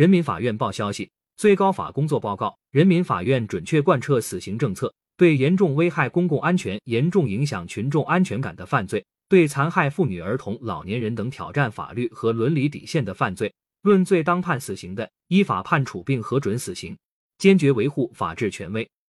人民法院报消息最高法工作报告人民法院准确贯彻死刑政策对严重危害公共安全严重影响群众安全感的犯罪对残害妇女儿童老年人等挑战法律和伦理底线的犯罪论罪当判死刑的依法判处并核准死刑坚决维护法治权威。